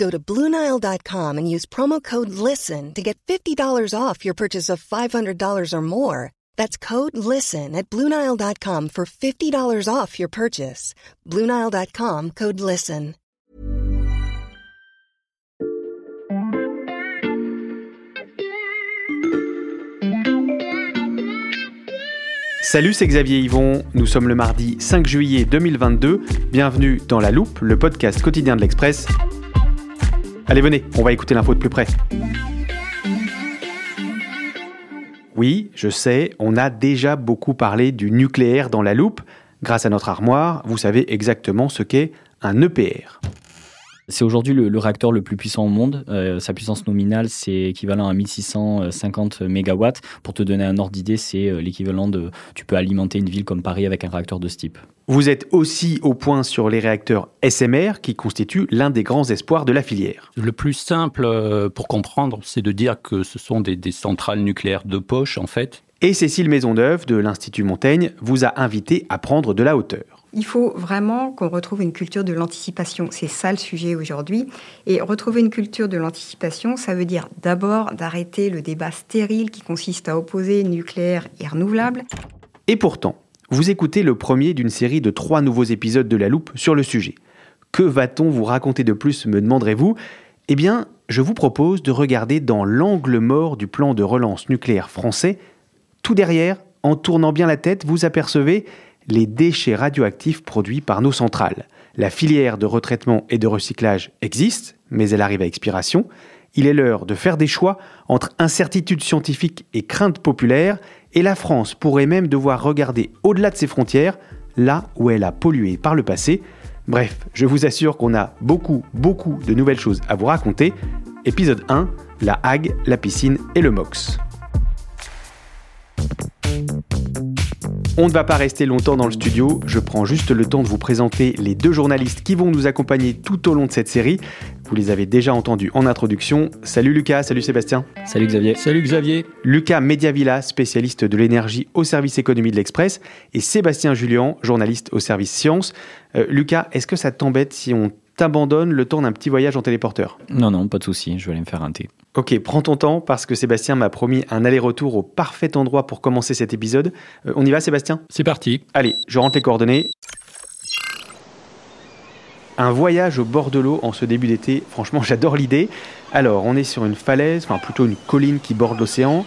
Go to Bluenile.com and use promo code LISTEN to get $50 off your purchase of $500 or more. That's code LISTEN at Bluenile.com for $50 off your purchase. Bluenile.com code LISTEN. Salut, c'est Xavier Yvon. Nous sommes le mardi 5 juillet 2022. Bienvenue dans La Loupe, le podcast quotidien de l'Express. Allez, venez, on va écouter l'info de plus près. Oui, je sais, on a déjà beaucoup parlé du nucléaire dans La Loupe. Grâce à notre armoire, vous savez exactement ce qu'est un EPR. C'est aujourd'hui le, réacteur le plus puissant au monde. Euh, sa puissance nominale, c'est équivalent à 1650 MW. Pour te donner un ordre d'idée, c'est euh, l'équivalent de... Tu peux alimenter une ville comme Paris avec un réacteur de ce type. Vous êtes aussi au point sur les réacteurs SMR qui constituent l'un des grands espoirs de la filière. Le plus simple euh, pour comprendre, c'est de dire que ce sont des, des centrales nucléaires de poche, en fait. Et Cécile Maisonneuve de l'Institut Montaigne vous a invité à prendre de la hauteur. Il faut vraiment qu'on retrouve une culture de l'anticipation. C'est ça le sujet aujourd'hui. Et retrouver une culture de l'anticipation, ça veut dire d'abord d'arrêter le débat stérile qui consiste à opposer nucléaire et renouvelable. Et pourtant, vous écoutez le premier d'une série de trois nouveaux épisodes de La Loupe sur le sujet. Que va-t-on vous raconter de plus, me demanderez-vous? Eh bien, je vous propose de regarder dans l'angle mort du plan de relance nucléaire français. Tout derrière, en tournant bien la tête, vous apercevez les déchets radioactifs produits par nos centrales. La filière de retraitement et de recyclage existe, mais elle arrive à expiration. Il est l'heure de faire des choix entre incertitude scientifique et crainte populaire, et la France pourrait même devoir regarder au-delà de ses frontières, là où elle a pollué par le passé. Bref, je vous assure qu'on a beaucoup, beaucoup de nouvelles choses à vous raconter. Épisode 1, la Hague, la piscine et le MOX. On ne va pas rester longtemps dans le studio, je prends juste le temps de vous présenter les deux journalistes qui vont nous accompagner tout au long de cette série. Vous les avez déjà entendus en introduction. Salut Lucas, salut Sébastien. Salut Xavier. Salut Xavier. Lucas Mediavilla, spécialiste de l'énergie au service économie de l'Express, et Sébastien Julien, journaliste au service sciences. Euh, Lucas, est-ce que ça t'embête si on t'abandonne le temps d'un petit voyage en téléporteur? Non, non, pas de souci, je vais aller me faire un thé. Ok, prends ton temps parce que Sébastien m'a promis un aller-retour au parfait endroit pour commencer cet épisode. Euh, on y va Sébastien? C'est parti. Allez, je rentre les coordonnées. Un voyage au bord de l'eau en ce début d'été, franchement j'adore l'idée. Alors, on est sur une falaise, enfin plutôt une colline qui borde l'océan.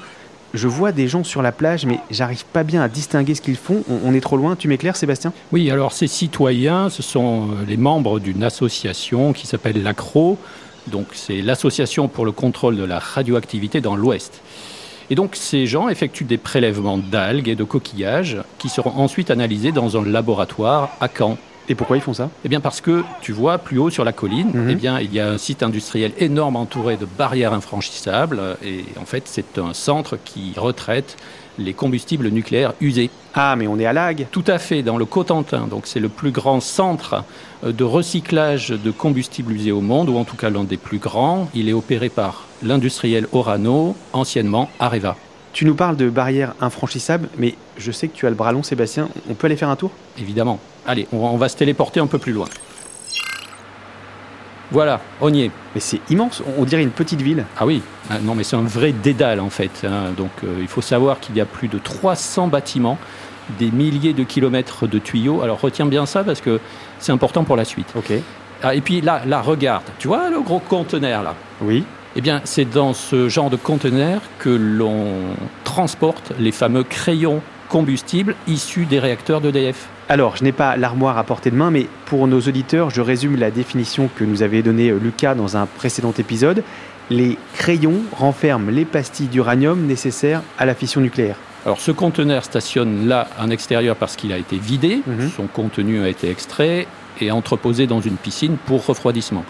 Je vois des gens sur la plage, mais j'arrive pas bien à distinguer ce qu'ils font. On, est trop loin, tu m'éclaires Sébastien? Oui, alors ces citoyens, ce sont euh, les membres d'une association qui s'appelle l'ACRO. Donc c'est l'association pour le contrôle de la radioactivité dans l'Ouest. Et donc ces gens effectuent des prélèvements d'algues et de coquillages qui seront ensuite analysés dans un laboratoire à Caen. Et pourquoi ils font ça Eh bien parce que tu vois plus haut sur la colline, Mhm. eh bien il y a un site industriel énorme entouré de barrières infranchissables et en fait c'est un centre qui retraite les combustibles nucléaires usés. Ah, mais on est à Lag Tout à fait, dans le Cotentin. Donc, c'est le plus grand centre euh, de recyclage de combustibles usés au monde, ou en tout cas l'un des plus grands. Il est opéré par l'industriel Orano, anciennement Areva. Tu nous parles de barrières infranchissables, mais je sais que tu as le bras long Sébastien. On peut aller faire un tour? Évidemment. Allez, on va, on va se téléporter un peu plus loin. Voilà, on y est. Mais c'est immense, on- on dirait une petite ville. Ah oui, Ah non mais c'est un vrai dédale en fait. hein. Donc euh, il faut savoir qu'il y a plus de 300 bâtiments, des milliers de kilomètres de tuyaux. Alors retiens bien ça parce que c'est important pour la suite. Ok. Ah, et puis là, là, regarde, tu vois le gros conteneur là? Oui. Eh bien, c'est dans ce genre de conteneur que l'on transporte les fameux crayons combustible issu des réacteurs d'EDF. Alors, je n'ai pas l'armoire à portée de main, mais pour nos auditeurs, je résume la définition que nous avait donnée euh, Lucas dans un précédent épisode. Les crayons renferment les pastilles d'uranium nécessaires à la fission nucléaire. Alors ce conteneur stationne là en extérieur parce qu'il a été vidé, Mhm. son contenu a été extrait et entreposé dans une piscine pour refroidissement.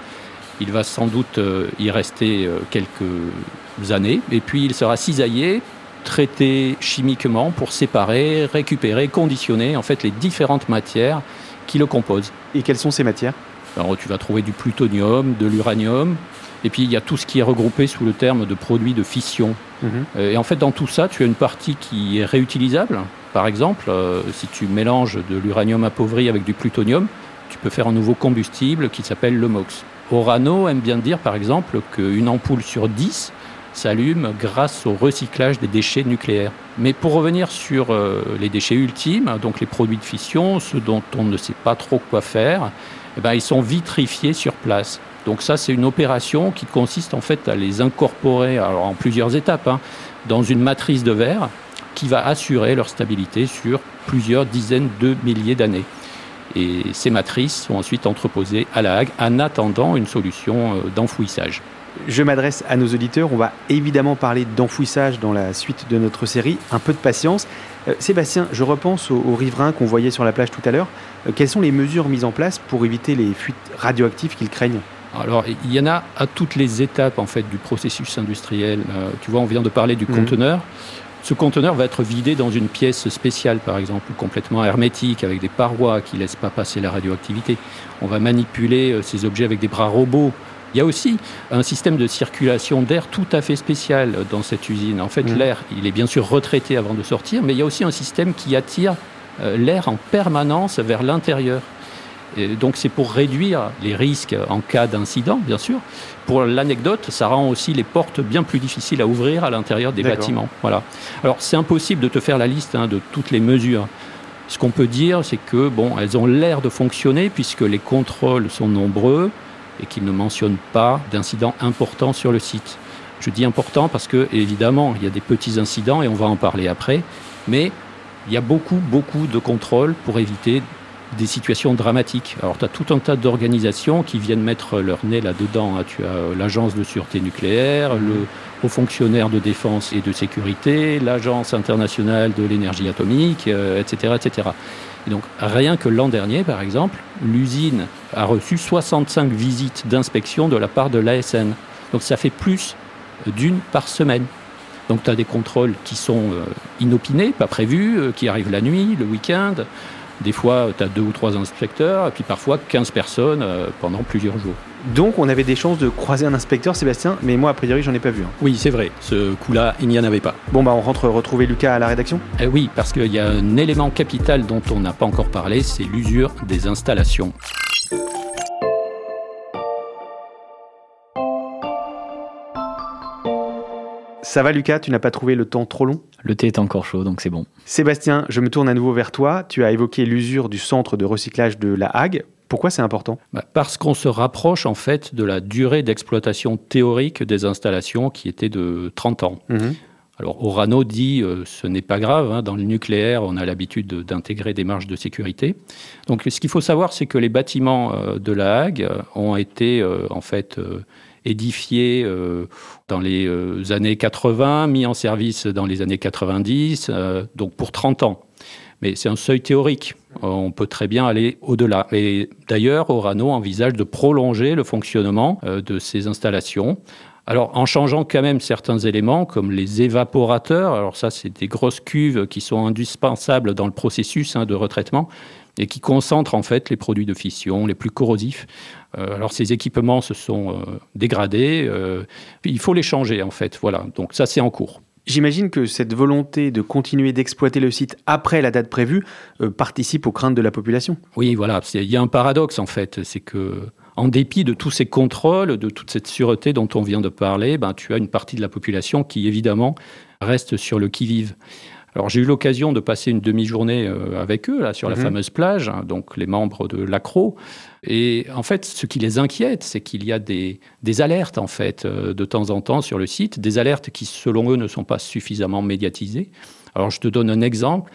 Il va sans doute euh, y rester euh, quelques années et puis il sera cisaillé, traité chimiquement pour séparer, récupérer, conditionner en fait les différentes matières qui le composent. Et quelles sont ces matières? Alors tu vas trouver du plutonium, de l'uranium et puis il y a tout ce qui est regroupé sous le terme de produits de fission. Mhm. Euh, Et en fait, dans tout ça, tu as une partie qui est réutilisable. Par exemple, euh, si tu mélanges de l'uranium appauvri avec du plutonium, tu peux faire un nouveau combustible qui s'appelle le MOX. Orano aime bien dire, par exemple, qu'une ampoule sur 10 s'allume grâce au recyclage des déchets nucléaires. Mais pour revenir sur euh, les déchets ultimes, donc les produits de fission, ceux dont on ne sait pas trop quoi faire, eh ben, ils sont vitrifiés sur place. Donc ça, c'est une opération qui consiste en fait à les incorporer en plusieurs étapes hein, dans une matrice de verre qui va assurer leur stabilité sur plusieurs dizaines de milliers d'années. Et ces matrices sont ensuite entreposées à la Hague en attendant une solution euh, d'enfouissage. Je m'adresse à nos auditeurs. On va évidemment parler d'enfouissage dans la suite de notre série. Un peu de patience. Euh, Sébastien, je repense aux, aux riverains qu'on voyait sur la plage tout à l'heure. Euh, quelles sont les mesures mises en place pour éviter les fuites radioactives qu'ils craignent? Alors, il y en a à toutes les étapes en fait du processus industriel. Euh, tu vois, on vient de parler du Mhm. conteneur. Ce conteneur va être vidé dans une pièce spéciale, par exemple, complètement hermétique, avec des parois qui ne laissent pas passer la radioactivité. On va manipuler euh, ces objets avec des bras robots. Il y a aussi un système de circulation d'air tout à fait spécial dans cette usine. En fait, Mhm. l'air, il est bien sûr retraité avant de sortir, mais il y a aussi un système qui attire euh, l'air en permanence vers l'intérieur. Et donc c'est pour réduire les risques en cas d'incident, bien sûr. Pour l'anecdote, ça rend aussi les portes bien plus difficiles à ouvrir à l'intérieur des bâtiments. Voilà. Alors c'est impossible de te faire la liste hein, de toutes les mesures. Ce qu'on peut dire, c'est que bon, elles ont l'air de fonctionner puisque les contrôles sont nombreux et qu'ils ne mentionnent pas d'incidents importants sur le site. Je dis important parce que évidemment, il y a des petits incidents et on va en parler après, mais il y a beaucoup, beaucoup de contrôles pour éviter des situations dramatiques. Alors, tu as tout un tas d'organisations qui viennent mettre leur nez là-dedans. hein. Tu as euh, l'Agence de sûreté nucléaire, le Haut fonctionnaire de défense et de sécurité, l'Agence internationale de l'énergie atomique, euh, etc., etc. Et donc, rien que l'an dernier, par exemple, l'usine a reçu 65 visites d'inspection de la part de l'ASN. Donc, ça fait plus d'une par semaine. Donc tu as des contrôles qui sont euh, inopinés, pas prévus, euh, qui arrivent la nuit, le week-end. Des fois, tu as deux ou trois inspecteurs, et puis parfois 15 personnes euh, pendant plusieurs jours. Donc, on avait des chances de croiser un inspecteur, Sébastien, mais moi, a priori, j'en ai pas vu. hein. Oui, c'est vrai, ce coup-là, il n'y en avait pas. Bon, bah, on rentre retrouver Lucas à la rédaction. Eh oui, parce qu'il y a un élément capital dont on n'a pas encore parlé, c'est l'usure des installations. Ça va, Lucas Tu n'as pas trouvé le temps trop long? Le thé est encore chaud, donc c'est bon. Sébastien, je me tourne à nouveau vers toi. Tu as évoqué l'usure du centre de recyclage de la Hague. Pourquoi c'est important? Bah, Parce qu'on se rapproche en fait de la durée d'exploitation théorique des installations qui était de 30 ans. Mhm. Alors Orano dit euh, ce n'est pas grave, hein, dans le nucléaire on a l'habitude de- d'intégrer des marges de sécurité. Donc ce qu'il faut savoir c'est que les bâtiments euh, de la Hague euh, ont été euh, en fait édifiés euh, dans les euh, années 80, mis en service dans les années 90, euh, donc pour 30 ans. Mais c'est un seuil théorique. On peut très bien aller au-delà. Et d'ailleurs, Orano envisage de prolonger le fonctionnement de ces installations. Alors, en changeant quand même certains éléments, comme les évaporateurs, alors ça, c'est des grosses cuves qui sont indispensables dans le processus hein, de retraitement et qui concentrent en fait les produits de fission les plus corrosifs. Euh, alors, ces équipements se sont euh, dégradés. euh, il faut les changer, en fait. Voilà. Donc, ça, c'est en cours. J'imagine que cette volonté de continuer d'exploiter le site après la date prévue euh, participe aux craintes de la population. Oui, voilà. Il y a un paradoxe en fait, c'est que en dépit de tous ces contrôles, de toute cette sûreté dont on vient de parler, ben, tu as une partie de la population qui évidemment reste sur le qui-vive. Alors j'ai eu l'occasion de passer une demi-journée euh, avec eux là sur la Mhm. fameuse plage, hein, donc les membres de l'ACRO. Et en fait, ce qui les inquiète, c'est qu'il y a des, des alertes en fait euh, de temps en temps sur le site, des alertes qui selon eux ne sont pas suffisamment médiatisées. Alors je te donne un exemple,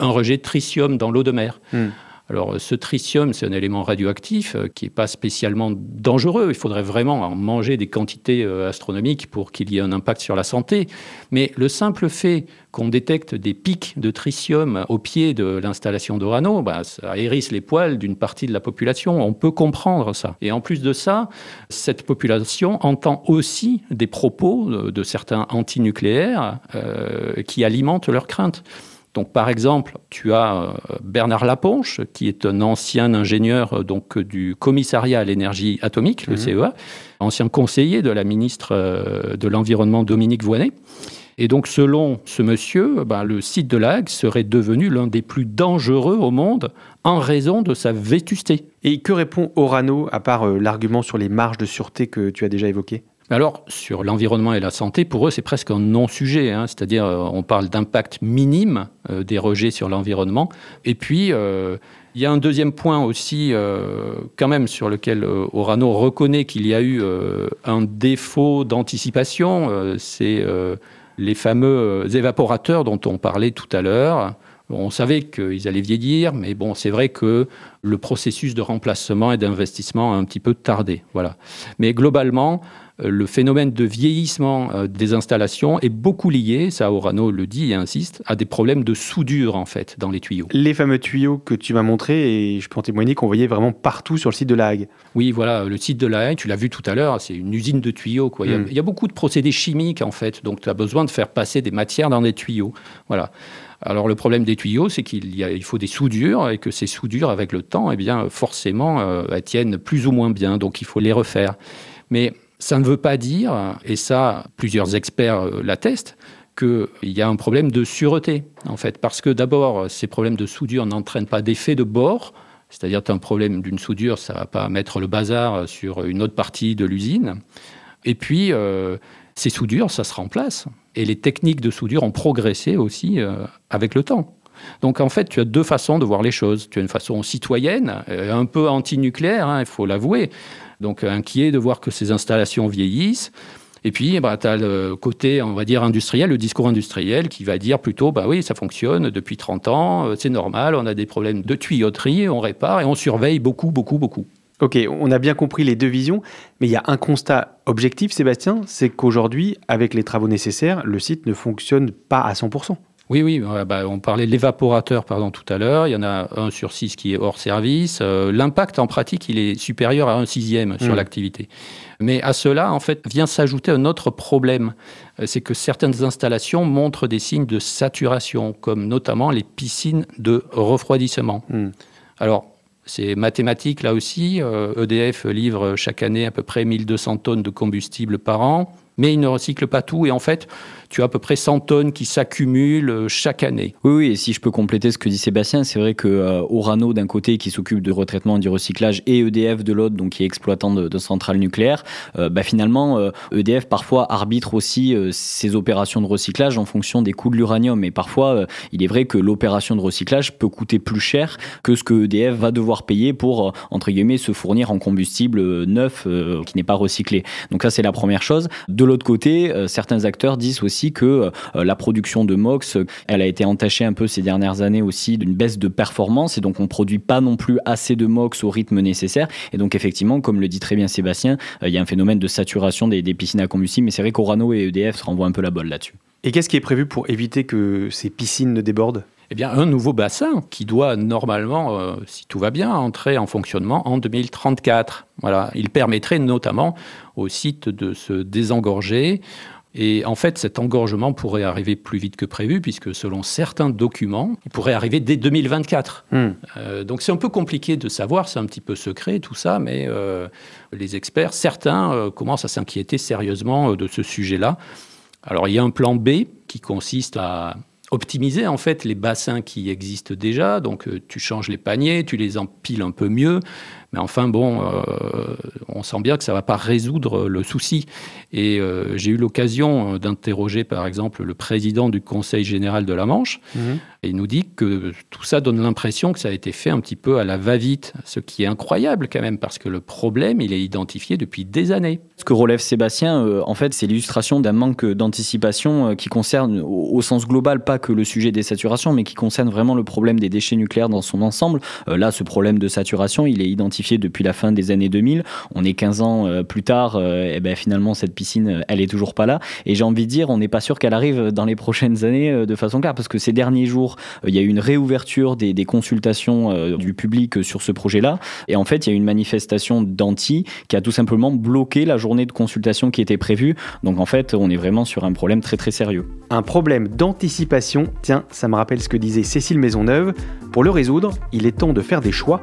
un rejet de tritium dans l'eau de mer. Hmm. Alors, ce tritium, c'est un élément radioactif euh, qui n'est pas spécialement dangereux. Il faudrait vraiment en manger des quantités euh, astronomiques pour qu'il y ait un impact sur la santé. Mais le simple fait qu'on détecte des pics de tritium au pied de l'installation d'Orano, bah, ça hérisse les poils d'une partie de la population. On peut comprendre ça. Et en plus de ça, cette population entend aussi des propos de, de certains antinucléaires euh, qui alimentent leurs craintes. Donc, par exemple, tu as euh, Bernard Laponche, qui est un ancien ingénieur euh, donc, du commissariat à l'énergie atomique, le Mhm. CEA, ancien conseiller de la ministre euh, de l'Environnement Dominique Voynet. Et donc, selon ce monsieur, ben, le site de la Hague serait devenu l'un des plus dangereux au monde en raison de sa vétusté. Et que répond Orano, à part euh, l'argument sur les marges de sûreté que tu as déjà évoqué? Alors, sur l'environnement et la santé, pour eux, c'est presque un non-sujet. hein. C'est-à-dire, euh, on parle d'impact minime euh, des rejets sur l'environnement. Et puis, euh, il y a un deuxième point aussi, quand même, sur lequel Orano reconnaît qu'il y a eu un défaut d'anticipation. c'est les fameux évaporateurs dont on parlait tout à l'heure. On savait qu'ils allaient vieillir, mais bon, c'est vrai que le processus de remplacement et d'investissement a un petit peu tardé. Voilà. Mais globalement, le phénomène de vieillissement euh, des installations est beaucoup lié, ça Orano le dit et insiste, à des problèmes de soudure en fait dans les tuyaux. Les fameux tuyaux que tu m'as montrés, et je peux en témoigner qu'on voyait vraiment partout sur le site de la Hague. Oui, voilà, le site de la Haye, tu l'as vu tout à l'heure, c'est une usine de tuyaux. Quoi. Il, y a, il y a beaucoup de procédés chimiques en fait, donc tu as besoin de faire passer des matières dans des tuyaux. Voilà. Alors le problème des tuyaux, c'est qu'il y a- il faut des soudures et que ces soudures, avec le temps, eh bien forcément, euh, elles tiennent plus ou moins bien, donc il faut les refaire. Mais ça ne veut pas dire, et ça, plusieurs experts euh, l'attestent, qu'il y a un problème de sûreté, en fait. Parce que d'abord, ces problèmes de soudure n'entraînent pas d'effet de bord, c'est-à-dire tu as un problème d'une soudure, ça ne va pas mettre le bazar sur une autre partie de l'usine. Et puis, euh, ces soudures, ça se remplace. Et les techniques de soudure ont progressé aussi euh, avec le temps. Donc en fait, tu as deux façons de voir les choses. Tu as une façon citoyenne, euh, un peu anti-nucléaire, hein, il faut l'avouer. Donc inquiet de voir que ces installations vieillissent. Et puis, bah, tu as le côté, on va dire, industriel, le discours industriel qui va dire plutôt, bah oui, ça fonctionne depuis 30 ans, euh, c'est normal, on a des problèmes de tuyauterie, on répare et on surveille beaucoup, beaucoup, beaucoup. Ok, on a bien compris les deux visions, mais il y a un constat objectif, Sébastien, c'est qu'aujourd'hui, avec les travaux nécessaires, le site ne fonctionne pas à 100%. Oui, oui, ouais, bah, on parlait de l'évaporateur pardon, tout à l'heure. Il y en a un sur six qui est hors service. Euh, L'impact en pratique, il est supérieur à un sixième sur Mm. l'activité. Mais à cela, en fait, vient s'ajouter un autre problème. Euh, C'est que certaines installations montrent des signes de saturation, comme notamment les piscines de refroidissement. Hmm. Alors, c'est mathématique là aussi. Euh, EDF livre chaque année à peu près 1200 tonnes de combustible par an, mais il ne recycle pas tout. Et en fait, tu as à peu près 100 tonnes qui s'accumulent euh, chaque année. Oui, oui, et si je peux compléter ce que dit Sébastien, c'est vrai que euh, d'un côté qui s'occupe de retraitement et du recyclage et EDF de l'autre, donc qui est exploitant de, de centrales nucléaires, euh, bah, finalement EDF parfois arbitre aussi ses opérations de recyclage en fonction des coûts de l'uranium. Et parfois, il est vrai que l'opération de recyclage peut coûter plus cher que ce que EDF va devoir payer pour entre guillemets se fournir en combustible neuf qui n'est pas recyclé. Donc ça c'est la première chose. L'autre côté, euh, certains acteurs disent aussi que euh, la production de MOX, euh, elle a été entachée un peu ces dernières années aussi d'une baisse de performance et donc on produit pas non plus assez de MOX au rythme nécessaire. Et donc effectivement, comme le dit très bien Sébastien, euh, il y a un phénomène de saturation des, des piscines à combustible, mais c'est vrai qu'Orano et EDF se renvoient un peu la balle là-dessus. Et qu'est-ce qui est prévu pour éviter que ces piscines ne débordent? Eh bien, un nouveau bassin qui doit normalement, euh, si tout va bien, entrer en fonctionnement en 2034. Voilà, il permettrait notamment au site de se désengorger. Et en fait, cet engorgement pourrait arriver plus vite que prévu, puisque selon certains documents, il pourrait arriver dès 2024. Hmm. Euh, donc c'est un peu compliqué de savoir, c'est un petit peu secret tout ça, mais euh, les experts, certains euh, commencent à s'inquiéter sérieusement de ce sujet-là. Alors il y a un plan B qui consiste à optimiser en fait les bassins qui existent déjà. Donc tu changes les paniers, tu les empiles un peu mieux, Mais enfin, bon, euh, on sent bien que ça ne va pas résoudre le souci. Et euh, j'ai eu l'occasion d'interroger, par exemple, le président du Conseil général de la Manche. Mhm. Et il nous dit que tout ça donne l'impression que ça a été fait un petit peu à la va-vite, ce qui est incroyable quand même, parce que le problème, il est identifié depuis des années. Ce que relève Sébastien, euh, en fait, c'est l'illustration d'un manque d'anticipation euh, qui concerne, au, sens global, pas que le sujet des saturations, mais qui concerne vraiment le problème des déchets nucléaires dans son ensemble. Euh, là, ce problème de saturation, il est identifié depuis la fin des années 2000. On est 15 ans plus tard, et ben finalement, cette piscine, elle est toujours pas là. Et j'ai envie de dire, on n'est pas sûr qu'elle arrive dans les prochaines années de façon claire, parce que ces derniers jours, euh, il y a eu une réouverture des, consultations euh, du public sur ce projet-là. Et en fait, il y a eu une manifestation d'anti qui a tout simplement bloqué la journée de consultation qui était prévue. Donc en fait, on est vraiment sur un problème très très sérieux. Un problème d'anticipation, tiens, ça me rappelle ce que disait Cécile Maisonneuve. Pour le résoudre, il est temps de faire des choix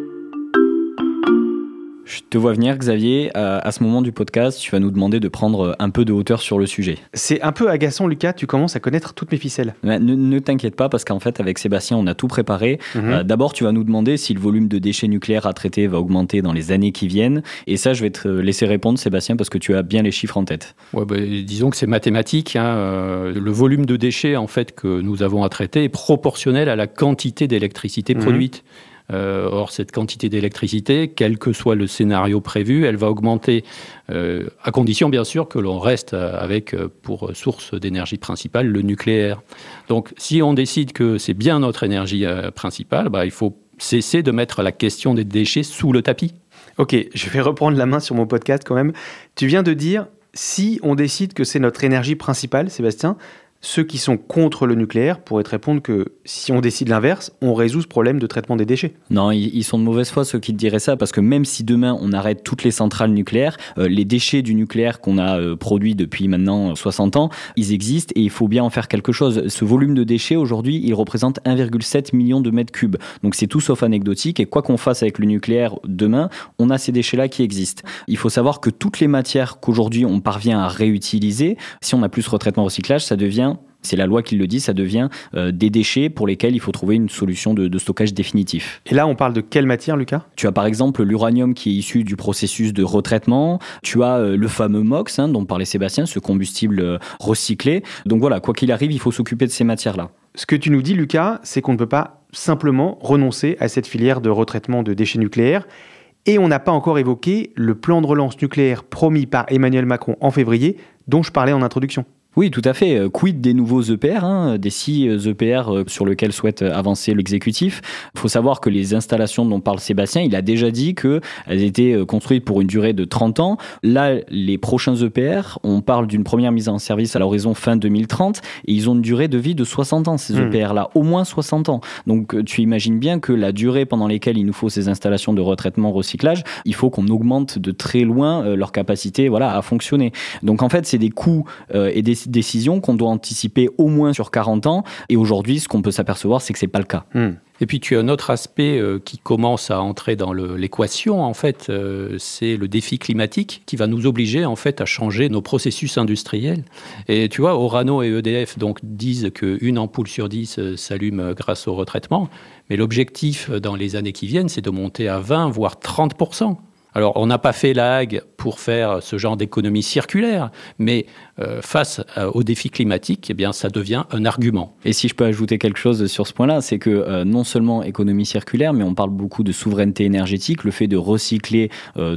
Je te vois venir, Xavier. À, ce moment du podcast, tu vas nous demander de prendre un peu de hauteur sur le sujet. C'est un peu agaçant, Lucas. Tu commences à connaître toutes mes ficelles. ne, t'inquiète pas, parce qu'en fait, avec Sébastien, on a tout préparé. Mhm. Euh, d'abord, tu vas nous demander si le volume de déchets nucléaires à traiter va augmenter dans les années qui viennent. Et ça, je vais te laisser répondre, Sébastien, parce que tu as bien les chiffres en tête. Ouais, bah, disons que c'est mathématique. Hein. Euh, le volume de déchets, en fait, que nous avons à traiter est proportionnel à la quantité d'électricité mhm. produite. Euh, or, cette quantité d'électricité, quel que soit le scénario prévu, elle va augmenter, euh, à condition bien sûr que l'on reste avec euh, pour source d'énergie principale le nucléaire. Donc, si on décide que c'est bien notre énergie principale, bah, il faut cesser de mettre la question des déchets sous le tapis. Ok, je vais reprendre la main sur mon podcast quand même. Tu viens de dire, si on décide que c'est notre énergie principale, Sébastien, ceux qui sont contre le nucléaire pourraient te répondre que si on décide l'inverse, on résout ce problème de traitement des déchets. Non, ils sont de mauvaise foi ceux qui te diraient ça, parce que même si demain on arrête toutes les centrales nucléaires, euh, les déchets du nucléaire qu'on a euh, produits depuis maintenant 60 ans, ils existent et il faut bien en faire quelque chose. Ce volume de déchets aujourd'hui, il représente 1,7 million de mètres cubes. Donc c'est tout sauf anecdotique et quoi qu'on fasse avec le nucléaire demain, on a ces déchets-là qui existent. Il faut savoir que toutes les matières qu'aujourd'hui on parvient à réutiliser, si on a plus retraitement recyclage, ça devient c'est la loi qui le dit, ça devient euh, des déchets pour lesquels il faut trouver une solution de, stockage définitif. Et là, on parle de quelle matière, Lucas? Tu as par exemple l'uranium qui est issu du processus de retraitement, tu as euh, le fameux MOX hein, dont parlait Sébastien, ce combustible euh, recyclé. Donc voilà, quoi qu'il arrive, il faut s'occuper de ces matières-là. Ce que tu nous dis, Lucas, c'est qu'on ne peut pas simplement renoncer à cette filière de retraitement de déchets nucléaires. Et on n'a pas encore évoqué le plan de relance nucléaire promis par Emmanuel Macron en février, dont je parlais en introduction. Oui, tout à fait. Euh, quid des nouveaux EPR, hein, des six EPR euh, sur lesquels souhaite avancer l'exécutif? Il faut savoir que les installations dont parle Sébastien, il a déjà dit qu'elles étaient euh, construites pour une durée de 30 ans. Là, les prochains EPR, on parle d'une première mise en service à l'horizon fin 2030 et ils ont une durée de vie de 60 ans, ces hmm. EPR-là, au moins 60 ans. Donc tu imagines bien que la durée pendant laquelle il nous faut ces installations de retraitement, recyclage, il faut qu'on augmente de très loin leur capacité voilà, à fonctionner. Donc en fait, c'est des coûts et des décision qu'on doit anticiper au moins sur 40 ans. Et aujourd'hui, ce qu'on peut s'apercevoir, c'est que c'est pas le cas. Hmm. Et puis tu as un autre aspect euh, qui commence à entrer dans l'équation, en fait, euh, c'est le défi climatique qui va nous obliger en fait à changer nos processus industriels. Et tu vois, Orano et EDF donc disent qu'une ampoule sur 10 euh, s'allume grâce au retraitement, mais l'objectif dans les années qui viennent, c'est de monter à 20 voire 30 alors, on n'a pas fait la Hague pour faire ce genre d'économie circulaire, mais euh, face euh, aux défis climatiques, eh bien, ça devient un argument. Et si je peux ajouter quelque chose sur ce point-là, c'est que euh, non seulement économie circulaire, mais on parle beaucoup de souveraineté énergétique. Le fait de recycler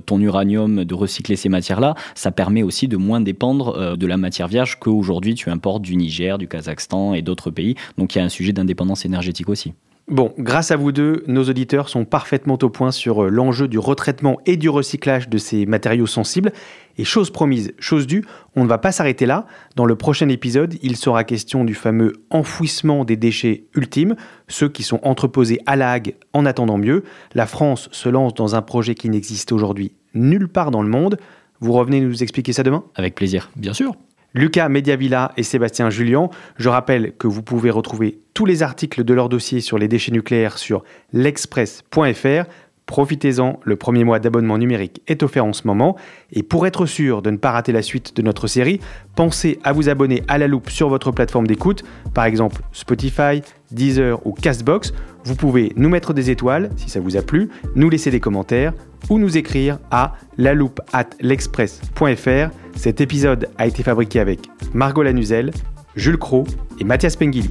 ton uranium, de recycler ces matières-là, ça permet aussi de moins dépendre de la matière vierge qu'aujourd'hui tu importes du Niger, du Kazakhstan et d'autres pays. Donc, il y a un sujet d'indépendance énergétique aussi. Bon, grâce à vous deux, nos auditeurs sont parfaitement au point sur euh, l'enjeu du retraitement et du recyclage de ces matériaux sensibles. Et chose promise, chose due, on ne va pas s'arrêter là. Dans le prochain épisode, il sera question du fameux enfouissement des déchets ultimes, ceux qui sont entreposés à la Hague en attendant mieux. La France se lance dans un projet qui n'existe aujourd'hui nulle part dans le monde. Vous revenez nous expliquer ça demain? Avec plaisir. Bien sûr. Lucas Mediavilla et Sébastien Julien. Je rappelle que vous pouvez retrouver tous les articles de leur dossier sur les déchets nucléaires sur l'express.fr. Profitez-en, le premier mois d'abonnement numérique est offert en ce moment. Et pour être sûr de ne pas rater la suite de notre série, pensez à vous abonner à la loupe sur votre plateforme d'écoute, par exemple Spotify, Deezer ou Castbox. Vous pouvez nous mettre des étoiles si ça vous a plu, nous laisser des commentaires ou nous écrire à loupe at l'express.fr. Cet épisode a été fabriqué avec Margot Lanuzel, Jules Cro et Mathias Pengili.